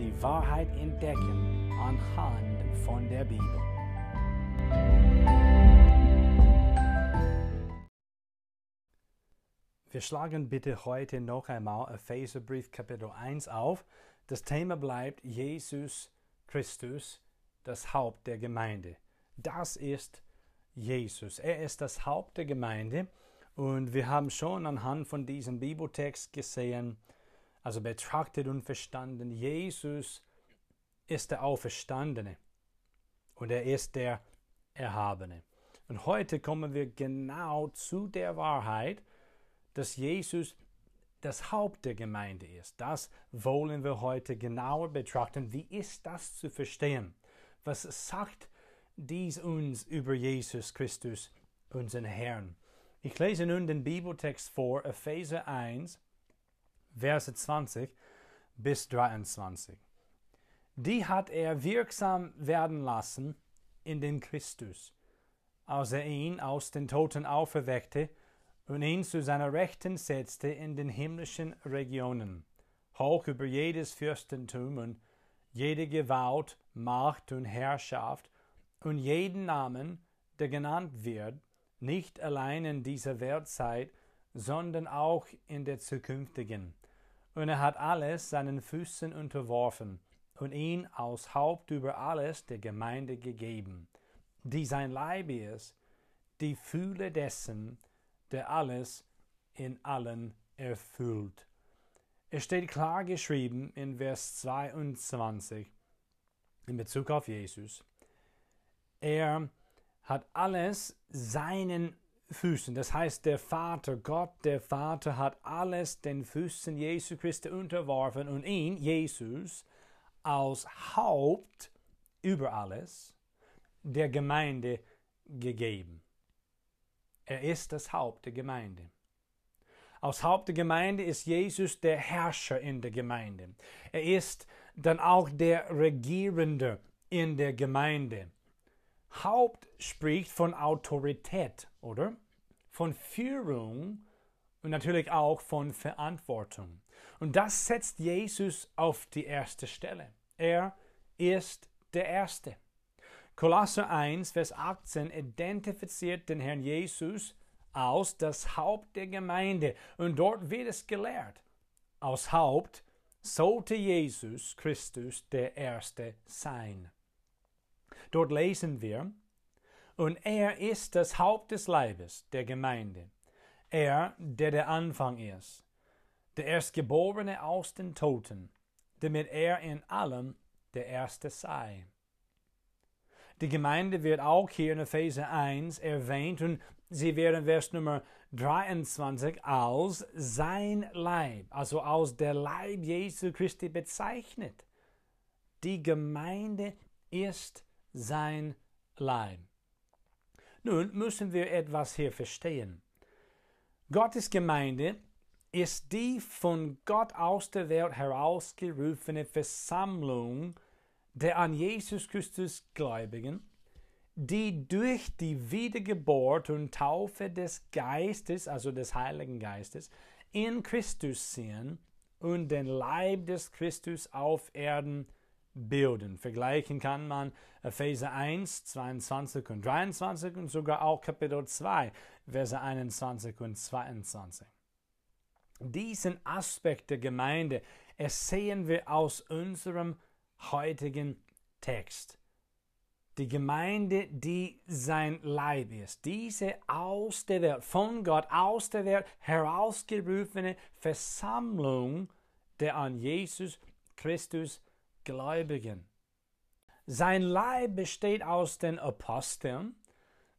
die Wahrheit entdecken anhand von der Bibel. Wir schlagen bitte heute noch einmal Epheserbrief Kapitel 1 auf. Das Thema bleibt Jesus Christus, das Haupt der Gemeinde. Das ist Jesus. Er ist das Haupt der Gemeinde und wir haben schon anhand von diesem Bibeltext gesehen, also betrachtet und verstanden, Jesus ist der Auferstandene und er ist der Erhabene. Und heute kommen wir genau zu der Wahrheit, dass Jesus das Haupt der Gemeinde ist. Das wollen wir heute genauer betrachten. Wie ist das zu verstehen? Was sagt dies uns über Jesus Christus, unseren Herrn? Ich lese nun den Bibeltext vor, Epheser 1, Verse 20 bis 23. Die hat er wirksam werden lassen in den Christus, als er ihn aus den Toten auferweckte und ihn zu seiner Rechten setzte in den himmlischen Regionen, hoch über jedes Fürstentum und jede Gewalt, Macht und Herrschaft und jeden Namen, der genannt wird, nicht allein in dieser Weltzeit, sondern auch in der zukünftigen. Und er hat alles seinen Füßen unterworfen und ihn als Haupt über alles der Gemeinde gegeben, die sein Leib ist, die Fühle dessen, der alles in allen erfüllt. Es steht klar geschrieben in Vers 22 in Bezug auf Jesus. Er hat alles seinen Füßen. Das heißt, der Vater, Gott, der Vater hat alles den Füßen Jesu Christi unterworfen und ihn, Jesus, als Haupt über alles der Gemeinde gegeben. Er ist das Haupt der Gemeinde. Als Haupt der Gemeinde ist Jesus der Herrscher in der Gemeinde. Er ist dann auch der Regierende in der Gemeinde. Haupt spricht von Autorität, oder? Von Führung und natürlich auch von Verantwortung. Und das setzt Jesus auf die erste Stelle. Er ist der Erste. Kolosser 1, Vers 18 identifiziert den Herrn Jesus als das Haupt der Gemeinde. Und dort wird es gelehrt. Als Haupt sollte Jesus Christus der Erste sein. Dort lesen wir, und er ist das Haupt des Leibes, der Gemeinde. Er, der der Anfang ist, der Erstgeborene aus den Toten, damit er in allem der Erste sei. Die Gemeinde wird auch hier in Epheser 1 erwähnt und sie wird in Vers Nummer 23 als sein Leib, also als der Leib Jesu Christi bezeichnet. Die Gemeinde ist sein Leib. Nun müssen wir etwas hier verstehen. Gottes Gemeinde ist die von Gott aus der Welt herausgerufene Versammlung der an Jesus Christus Gläubigen, die durch die Wiedergeburt und Taufe des Geistes, also des Heiligen Geistes, in Christus sind und den Leib des Christus auf Erden bilden. Vergleichen kann man Epheser 1, 22 und 23 und sogar auch Kapitel 2, Verse 21 und 22. Diesen Aspekt der Gemeinde ersehen wir aus unserem heutigen Text. Die Gemeinde, die sein Leib ist, diese aus der Welt, von Gott aus der Welt herausgerufene Versammlung der an Jesus Christus Gläubigen. Sein Leib besteht aus den Aposteln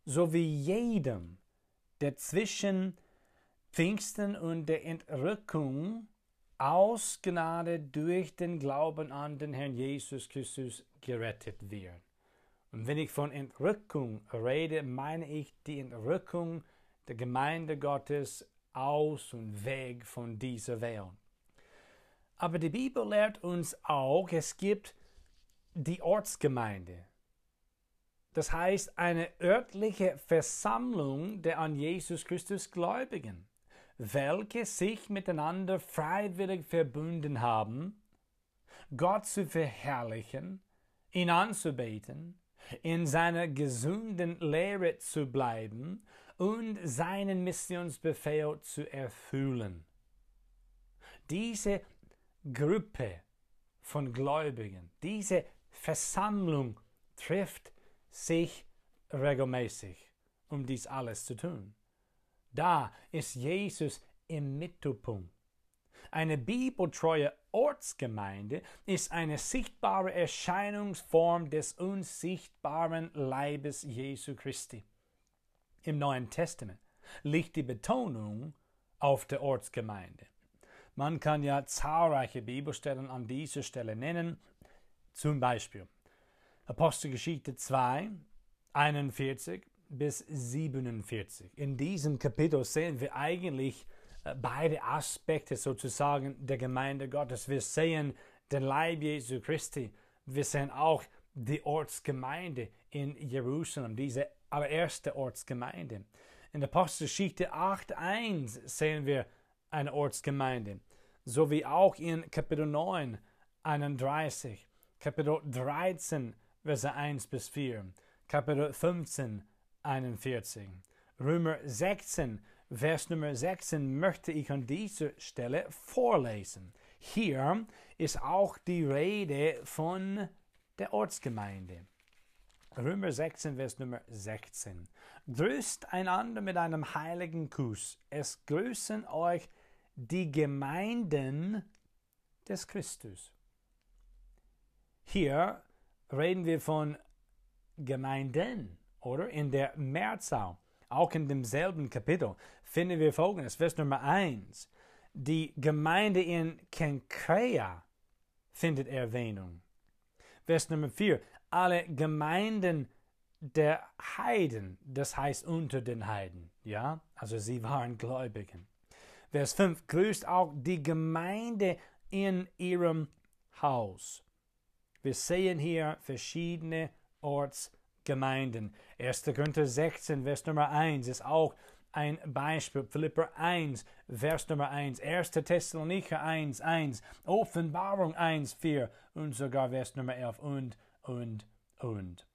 sowie jedem, der zwischen Pfingsten und der Entrückung aus Gnade durch den Glauben an den Herrn Jesus Christus gerettet werden. Und wenn ich von Entrückung rede, meine ich die Entrückung der Gemeinde Gottes aus und weg von dieser Welt. Aber die Bibel lehrt uns auch, es gibt die Ortsgemeinde. Das heißt eine örtliche Versammlung der an Jesus Christus Gläubigen, welche sich miteinander freiwillig verbunden haben, Gott zu verherrlichen, ihn anzubeten, in seiner gesunden Lehre zu bleiben und seinen Missionsbefehl zu erfüllen. Diese Gruppe von Gläubigen, diese Versammlung trifft sich regelmäßig, um dies alles zu tun. Da ist Jesus im Mittelpunkt. Eine bibeltreue Ortsgemeinde ist eine sichtbare Erscheinungsform des unsichtbaren Leibes Jesu Christi. Im Neuen Testament liegt die Betonung auf der Ortsgemeinde. Man kann ja zahlreiche Bibelstellen an dieser Stelle nennen, zum Beispiel Apostelgeschichte 2, 41 bis 47. In diesem Kapitel sehen wir eigentlich äh, beide Aspekte sozusagen der Gemeinde Gottes. Wir sehen den Leib Jesu Christi. Wir sehen auch die Ortsgemeinde in Jerusalem, diese allererste Ortsgemeinde. In Apostelgeschichte 8.1 sehen wir eine Ortsgemeinde, sowie auch in Kapitel 9, 31, Kapitel 13, Verse 1 bis 4, Kapitel 15, 41, Römer 16, Vers Nummer 16 möchte ich an dieser Stelle vorlesen. Hier ist auch die Rede von der Ortsgemeinde. Römer 16, Vers Nummer 16. Grüßt einander mit einem heiligen Kuss. Es grüßen euch die Gemeinden des Christus. Hier reden wir von Gemeinden, oder? In der Mehrzahl. Auch in demselben Kapitel finden wir folgendes, Vers Nummer 1. Die Gemeinde in Kenkrea findet Erwähnung. Vers Nummer 4. Alle Gemeinden der Heiden, das heißt unter den Heiden, ja, also sie waren Gläubigen. Vers 5 grüßt auch die Gemeinde in ihrem Haus. Wir sehen hier verschiedene Ortsgemeinden. 1. Korinther 16, Vers Nummer 1 ist auch ein Beispiel. Philipper 1, Vers Nummer 1, 1. Thessalonicher 1, 1, Offenbarung 1, 4 und sogar Vers Nummer 11 und, und, und.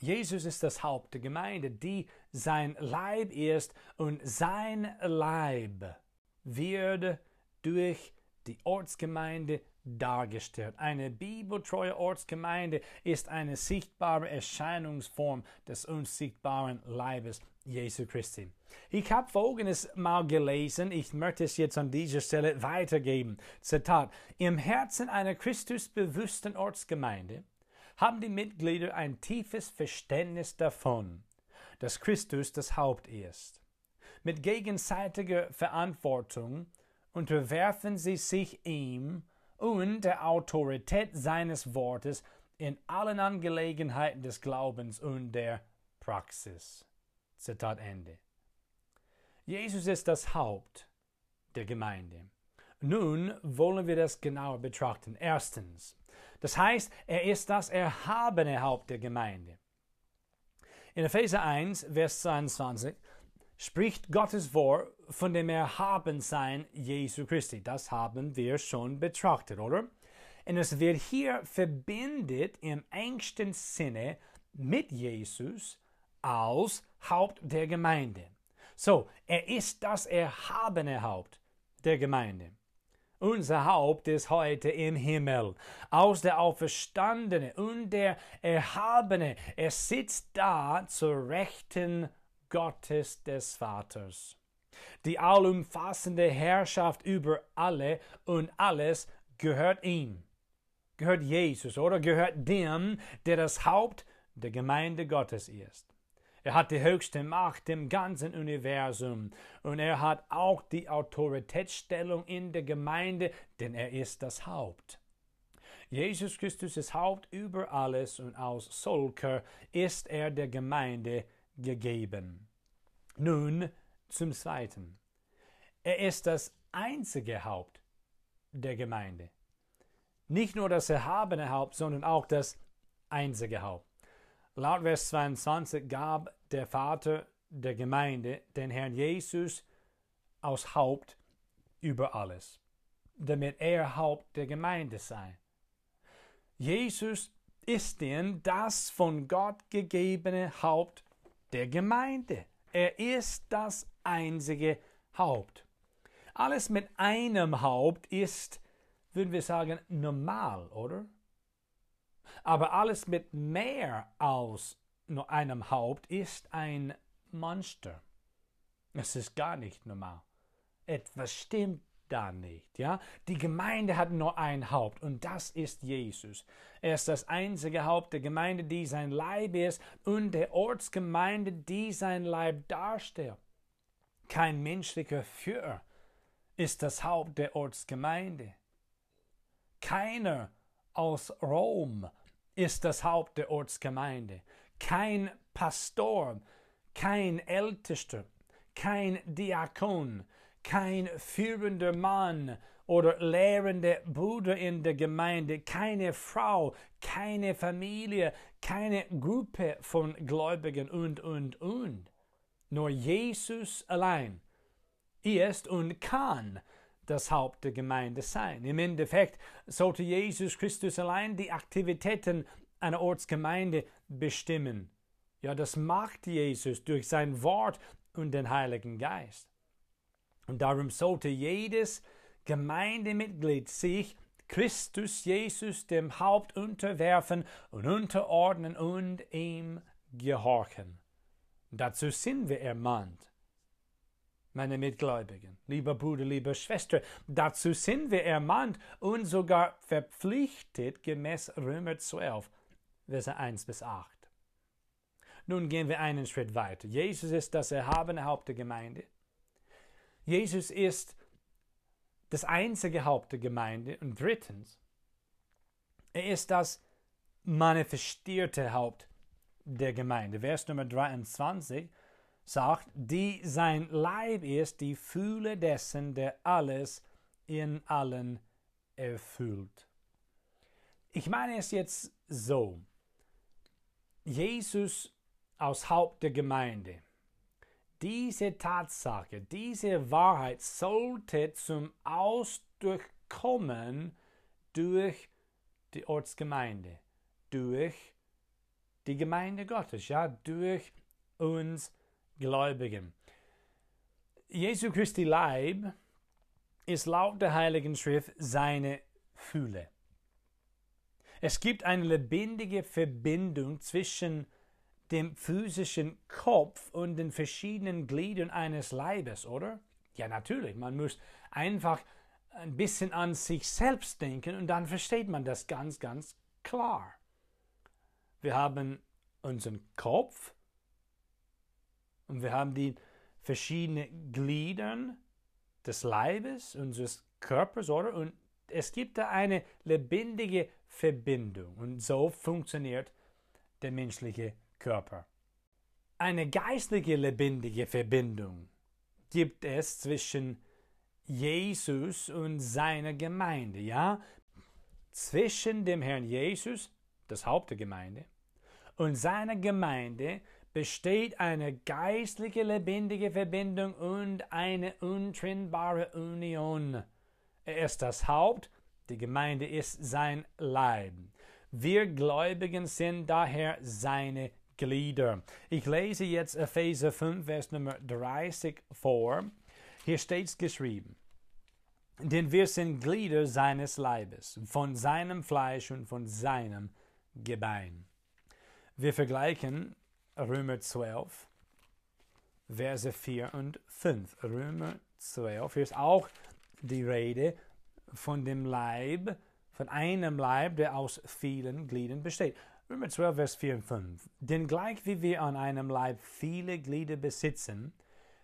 Jesus ist das Haupt der Gemeinde, die sein Leib ist und sein Leib wird durch die Ortsgemeinde dargestellt. Eine bibeltreue Ortsgemeinde ist eine sichtbare Erscheinungsform des unsichtbaren Leibes Jesu Christi. Ich habe Folgendes mal gelesen, ich möchte es jetzt an dieser Stelle weitergeben. Zitat, im Herzen einer Christusbewussten Ortsgemeinde haben die Mitglieder ein tiefes Verständnis davon, dass Christus das Haupt ist. Mit gegenseitiger Verantwortung unterwerfen sie sich ihm und der Autorität seines Wortes in allen Angelegenheiten des Glaubens und der Praxis. Zitat Ende. Jesus ist das Haupt der Gemeinde. Nun wollen wir das genauer betrachten. Erstens, das heißt, er ist das erhabene Haupt der Gemeinde. In Epheser 1, Vers 22 spricht Gottes Wort von dem Erhabensein Jesu Christi. Das haben wir schon betrachtet, oder? Und es wird hier verbindet im engsten Sinne mit Jesus als Haupt der Gemeinde. So, er ist das erhabene Haupt der Gemeinde. Unser Haupt ist heute im Himmel. Aus der Auferstandene und der Erhabene, er sitzt da zur Rechten Gottes des Vaters. Die allumfassende Herrschaft über alle und alles gehört ihm. Gehört Jesus oder gehört dem, der das Haupt der Gemeinde Gottes ist. Er hat die höchste Macht im ganzen Universum und er hat auch die Autoritätsstellung in der Gemeinde, denn er ist das Haupt. Jesus Christus ist Haupt über alles und aus solcher ist er der Gemeinde gegeben. Nun zum Zweiten. Er ist das einzige Haupt der Gemeinde. Nicht nur das erhabene Haupt, sondern auch das einzige Haupt. Laut Vers 22 gab der Vater der Gemeinde den Herrn Jesus aus Haupt über alles, damit er Haupt der Gemeinde sei. Jesus ist denn das von Gott gegebene Haupt der Gemeinde. Er ist das einzige Haupt. Alles mit einem Haupt ist, würden wir sagen, normal, oder? Aber alles mit mehr als nur einem Haupt ist ein Monster. Es ist gar nicht normal. Etwas stimmt da nicht, ja? Die Gemeinde hat nur ein Haupt und das ist Jesus. Er ist das einzige Haupt der Gemeinde, die sein Leib ist und der Ortsgemeinde, die sein Leib darstellt. Kein menschlicher Führer ist das Haupt der Ortsgemeinde. Keiner aus Rom ist das Haupt der Ortsgemeinde. Kein Pastor, kein Ältester, kein Diakon, kein führender Mann oder lehrender Bruder in der Gemeinde, keine Frau, keine Familie, keine Gruppe von Gläubigen und, und, und. Nur Jesus allein ist und kann das Haupt der Gemeinde sein. Im Endeffekt sollte Jesus Christus allein die Aktivitäten einer Ortsgemeinde bestimmen. Ja, das macht Jesus durch sein Wort und den Heiligen Geist. Und darum sollte jedes Gemeindemitglied sich Christus Jesus dem Haupt unterwerfen und unterordnen und ihm gehorchen. Dazu sind wir ermahnt. Meine Mitgläubigen, lieber Bruder, liebe Schwester, dazu sind wir ermahnt und sogar verpflichtet gemäß Römer 12, Verse 1 bis 8. Nun gehen wir einen Schritt weiter. Jesus ist das erhabene Haupt der Gemeinde. Jesus ist das einzige Haupt der Gemeinde. Und drittens, er ist das manifestierte Haupt der Gemeinde. Vers Nummer 23 sagt, die sein Leib ist, die Fühle dessen, der alles in allen erfüllt. Ich meine es jetzt so. Jesus aus Haupt der Gemeinde diese Tatsache, diese Wahrheit sollte zum Ausdruck kommen durch die Ortsgemeinde, durch die Gemeinde Gottes, ja, durch uns Gläubigen. Jesu Christi Leib ist laut der Heiligen Schrift seine Fühle. Es gibt eine lebendige Verbindung zwischen dem physischen Kopf und den verschiedenen Gliedern eines Leibes, oder? Ja, natürlich. Man muss einfach ein bisschen an sich selbst denken und dann versteht man das ganz, ganz klar. Wir haben unseren Kopf und wir haben die verschiedenen Gliedern des Leibes, unseres Körpers, oder? Und es gibt da eine lebendige Verbindung und so funktioniert der menschliche Körper. Eine geistliche lebendige Verbindung gibt es zwischen Jesus und seiner Gemeinde, ja? Zwischen dem Herrn Jesus, das Haupt der Gemeinde, und seiner Gemeinde besteht eine geistliche lebendige Verbindung und eine untrennbare Union. Er ist das Haupt, die Gemeinde ist sein Leib. Wir Gläubigen sind daher seine Glieder. Ich lese jetzt Epheser 5, Vers Nummer 30 vor. Hier steht es geschrieben. Denn wir sind Glieder seines Leibes, von seinem Fleisch und von seinem Gebein. Wir vergleichen Römer 12, Verse 4 und 5. Römer 12, hier ist auch die Rede von dem Leib, von einem Leib, der aus vielen Gliedern besteht. Römer 12, Vers 4 und 5. Denn gleich wie wir an einem Leib viele Glieder besitzen,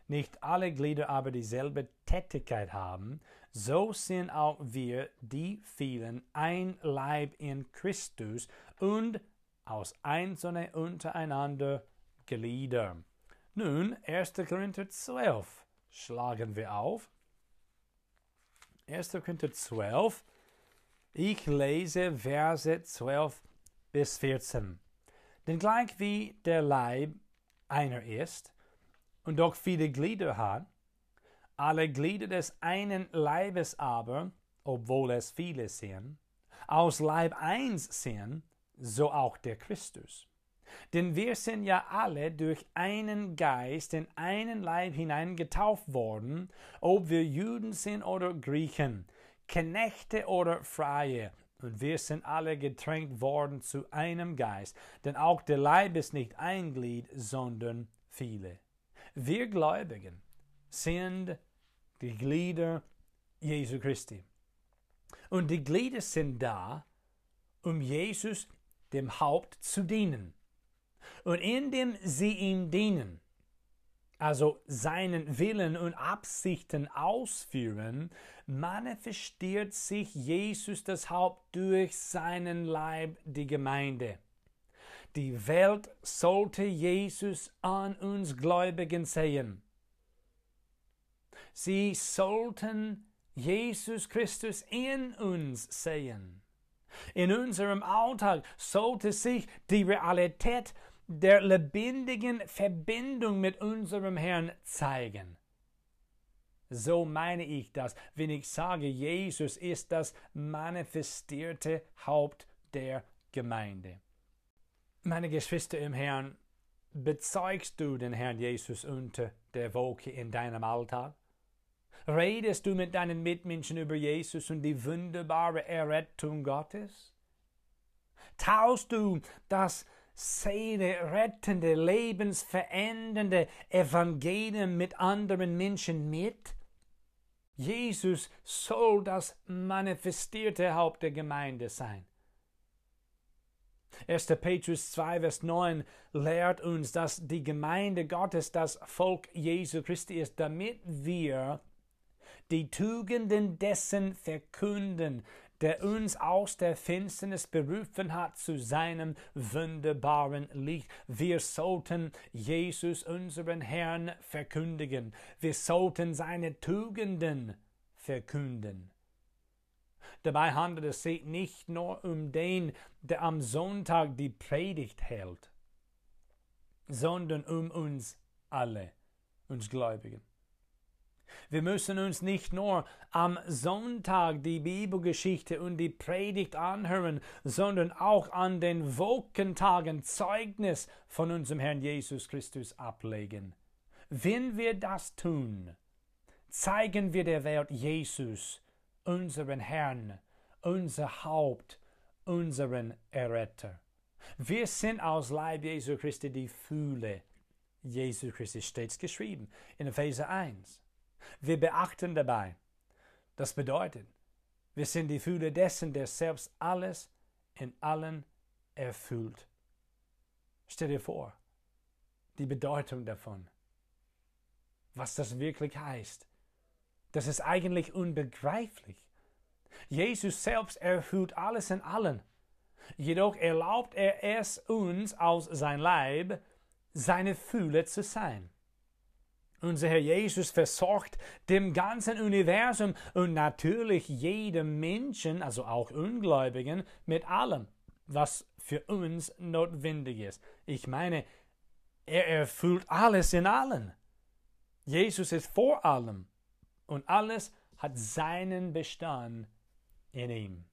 nicht alle Glieder aber dieselbe Tätigkeit haben, so sind auch wir, die vielen, ein Leib in Christus und aus einzelnen untereinander Glieder. Nun, 1. Korinther 12 schlagen wir auf. 1. Korinther 12. Ich lese Verse 12 bis 14. Denn gleich wie der Leib einer ist und doch viele Glieder hat, alle Glieder des einen Leibes aber, obwohl es viele sind, aus Leib eins sind, so auch der Christus. Denn wir sind ja alle durch einen Geist in einen Leib hinein getauft worden, ob wir Juden sind oder Griechen, Knechte oder Freie, und wir sind alle getränkt worden zu einem Geist, denn auch der Leib ist nicht ein Glied, sondern viele. Wir Gläubigen sind die Glieder Jesu Christi. Und die Glieder sind da, um Jesus, dem Haupt, zu dienen. Und indem sie ihm dienen, also seinen Willen und Absichten ausführen, manifestiert sich Jesus das Haupt durch seinen Leib, die Gemeinde. Die Welt sollte Jesus an uns Gläubigen sehen. Sie sollten Jesus Christus in uns sehen. In unserem Alltag sollte sich die Realität der lebendigen Verbindung mit unserem Herrn zeigen. So meine ich das, wenn ich sage, Jesus ist das manifestierte Haupt der Gemeinde. Meine Geschwister im Herrn, bezeugst du den Herrn Jesus unter der Wolke in deinem Alltag? Redest du mit deinen Mitmenschen über Jesus und die wunderbare Errettung Gottes? Taust du das Seele rettende, lebensverändernde Evangelium mit anderen Menschen mit? Jesus soll das manifestierte Haupt der Gemeinde sein. 1. Petrus 2, Vers 9 lehrt uns, dass die Gemeinde Gottes das Volk Jesu Christi ist, damit wir die Tugenden dessen verkünden, der uns aus der Finsternis berufen hat zu seinem wunderbaren Licht. Wir sollten Jesus, unseren Herrn, verkündigen. Wir sollten seine Tugenden verkünden. Dabei handelt es sich nicht nur um den, der am Sonntag die Predigt hält, sondern um uns alle, uns Gläubigen. Wir müssen uns nicht nur am Sonntag die Bibelgeschichte und die Predigt anhören, sondern auch an den Wokentagen Zeugnis von unserem Herrn Jesus Christus ablegen. Wenn wir das tun, zeigen wir der Welt Jesus, unseren Herrn, unser Haupt, unseren Erretter. Wir sind aus Leib Jesu Christi die Fühle Jesu Christi, stets geschrieben in Epheser 1. Wir beachten dabei, das bedeutet, wir sind die Fühle dessen, der selbst alles in allen erfüllt. Stell dir vor, die Bedeutung davon, was das wirklich heißt. Das ist eigentlich unbegreiflich. Jesus selbst erfüllt alles in allen. Jedoch erlaubt er es uns aus sein Leib, seine Fühle zu sein. Unser Herr Jesus versorgt dem ganzen Universum und natürlich jedem Menschen, also auch Ungläubigen, mit allem, was für uns notwendig ist. Ich meine, er erfüllt alles in allen. Jesus ist vor allem und alles hat seinen Bestand in ihm.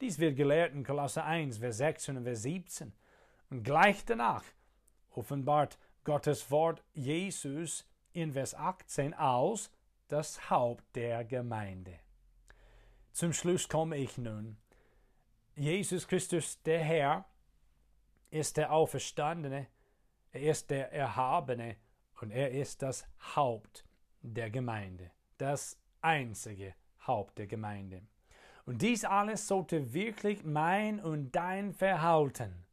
Dies wird gelehrt in Kolosser 1, Vers 16 und Vers 17. Und gleich danach offenbart Gottes Wort Jesus in Vers 18 aus das Haupt der Gemeinde. Zum Schluss komme ich nun. Jesus Christus, der Herr, ist der Auferstandene, er ist der Erhabene und er ist das Haupt der Gemeinde, das einzige Haupt der Gemeinde. Und dies alles sollte wirklich mein und dein Verhalten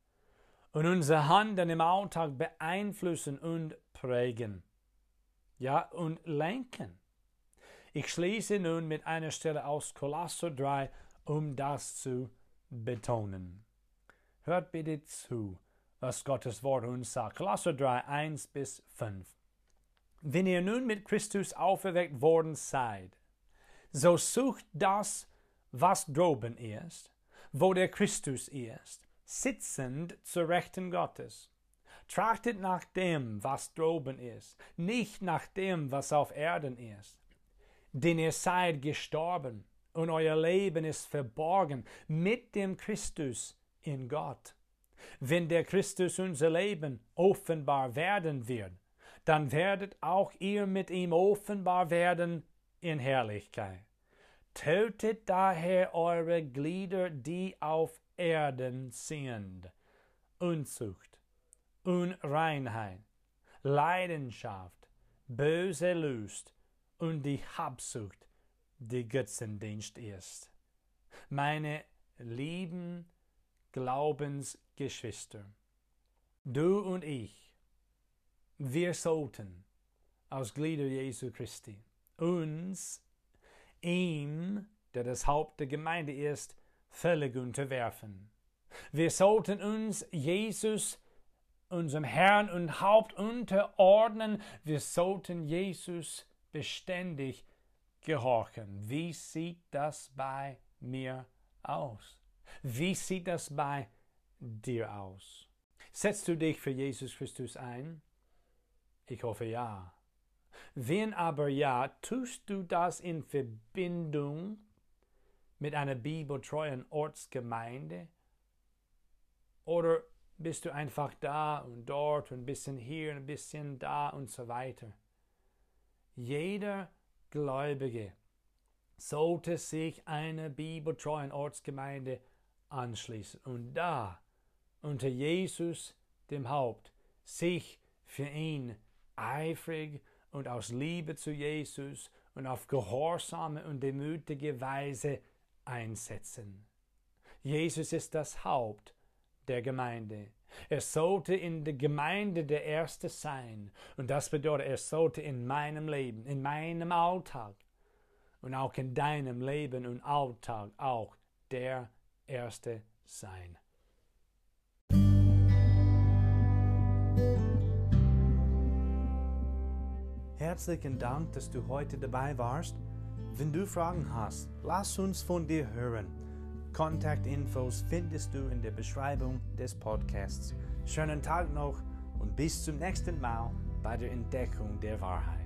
und unsere Handeln im Alltag beeinflussen und prägen. Ja, und lenken. Ich schließe nun mit einer Stelle aus Kolosser 3, um das zu betonen. Hört bitte zu, was Gottes Wort uns sagt. Kolosser 3, 1 bis 5. Wenn ihr nun mit Christus auferweckt worden seid, so sucht das, was droben ist, wo der Christus ist, sitzend zur Rechten Gottes. Trachtet nach dem, was droben ist, nicht nach dem, was auf Erden ist. Denn ihr seid gestorben und euer Leben ist verborgen mit dem Christus in Gott. Wenn der Christus unser Leben offenbar werden wird, dann werdet auch ihr mit ihm offenbar werden in Herrlichkeit. Tötet daher eure Glieder, die auf Erden sind. Unzucht, Unreinheit, Leidenschaft, böse Lust und die Habsucht, die Götzendienst ist. Meine lieben Glaubensgeschwister, du und ich, wir sollten als Glieder Jesu Christi uns ihm, der das Haupt der Gemeinde ist, völlig unterwerfen. Wir sollten uns Jesus, unserem Herrn und Haupt unterordnen. Wir sollten Jesus beständig gehorchen. Wie sieht das bei mir aus? Wie sieht das bei dir aus? Setzt du dich für Jesus Christus ein? Ich hoffe ja. Wenn aber ja, tust du das in Verbindung mit einer bibeltreuen Ortsgemeinde? Oder bist du einfach da und dort und ein bisschen hier und ein bisschen da und so weiter? Jeder Gläubige sollte sich einer bibeltreuen Ortsgemeinde anschließen und da unter Jesus, dem Haupt, sich für ihn eifrig und aus Liebe zu Jesus und auf gehorsame und demütige Weise einsetzen. Jesus ist das Haupt der Gemeinde. Er sollte in der Gemeinde der Erste sein. Und das bedeutet, er sollte in meinem Leben, in meinem Alltag und auch in deinem Leben und Alltag auch der Erste sein. Herzlichen Dank, dass du heute dabei warst. Wenn du Fragen hast, lass uns von dir hören. Kontaktinfos findest du in der Beschreibung des Podcasts. Schönen Tag noch und bis zum nächsten Mal bei der Entdeckung der Wahrheit.